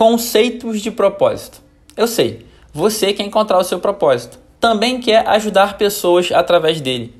Conceitos de propósito. Eu sei, você quer encontrar o seu propósito. Também quer ajudar pessoas através dele.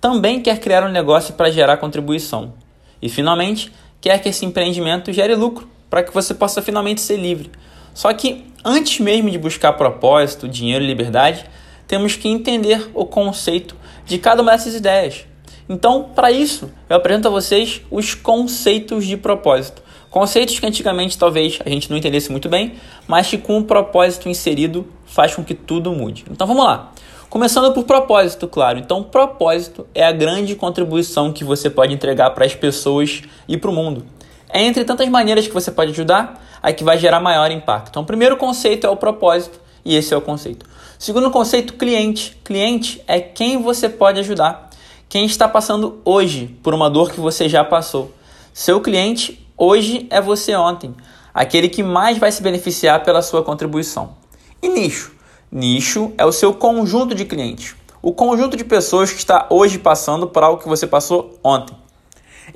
Também quer criar um negócio para gerar contribuição. E finalmente, quer que esse empreendimento gere lucro para que você possa finalmente ser livre. Só que antes mesmo de buscar propósito, dinheiro e liberdade, temos que entender o conceito de cada uma dessas ideias. Então, para isso, eu apresento a vocês os conceitos de propósito. Conceitos que antigamente talvez a gente não entendesse muito bem, mas que com o propósito inserido faz com que tudo mude. Então vamos lá. Começando por propósito, claro. Então, propósito é a grande contribuição que você pode entregar para as pessoas e para o mundo. É entre tantas maneiras que você pode ajudar, a que vai gerar maior impacto. Então, o primeiro conceito é o propósito, e esse é o conceito. Segundo conceito, cliente. Cliente é quem você pode ajudar. Quem está passando hoje por uma dor que você já passou. Seu cliente hoje é você ontem, aquele que mais vai se beneficiar pela sua contribuição. E nicho? Nicho é o seu conjunto de clientes, o conjunto de pessoas que está hoje passando por algo que você passou ontem.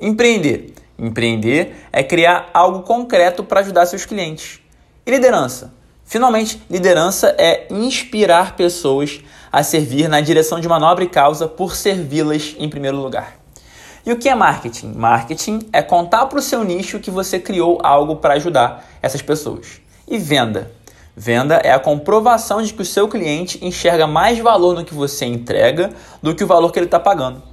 Empreender. Empreender é criar algo concreto para ajudar seus clientes. E liderança? Finalmente, liderança é inspirar pessoas a servir na direção de uma nobre causa por servi-las em primeiro lugar. E o que é marketing? Marketing é contar para o seu nicho que você criou algo para ajudar essas pessoas. E venda? Venda é a comprovação de que o seu cliente enxerga mais valor no que você entrega do que o valor que ele está pagando.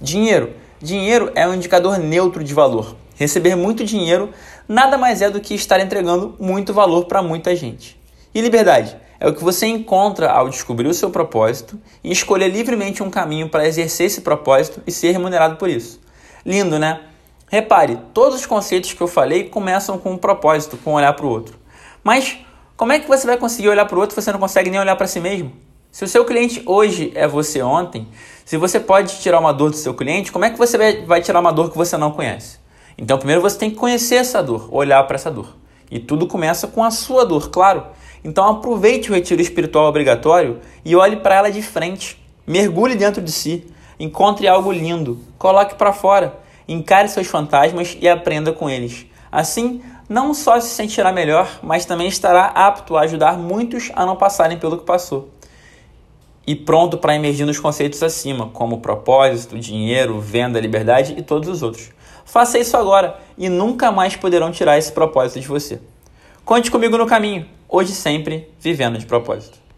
Dinheiro. Dinheiro é um indicador neutro de valor. Receber muito dinheiro nada mais é do que estar entregando muito valor para muita gente. E liberdade é o que você encontra ao descobrir o seu propósito e escolher livremente um caminho para exercer esse propósito e ser remunerado por isso. Lindo, né? Repare, todos os conceitos que eu falei começam com um propósito, com um olhar para o outro. Mas como é que você vai conseguir olhar para o outro se você não consegue nem olhar para si mesmo? Se o seu cliente hoje é você ontem, se você pode tirar uma dor do seu cliente, como é que você vai tirar uma dor que você não conhece? Então, primeiro você tem que conhecer essa dor, olhar para essa dor. E tudo começa com a sua dor, claro. Então, aproveite o retiro espiritual obrigatório e olhe para ela de frente. Mergulhe dentro de si, encontre algo lindo, coloque para fora, encare seus fantasmas e aprenda com eles. Assim, não só se sentirá melhor, mas também estará apto a ajudar muitos a não passarem pelo que passou. E pronto para emergir nos conceitos acima, como propósito, dinheiro, venda, liberdade e todos os outros. Faça isso agora e nunca mais poderão tirar esse propósito de você. Conte comigo no caminho, hoje sempre vivendo de propósito.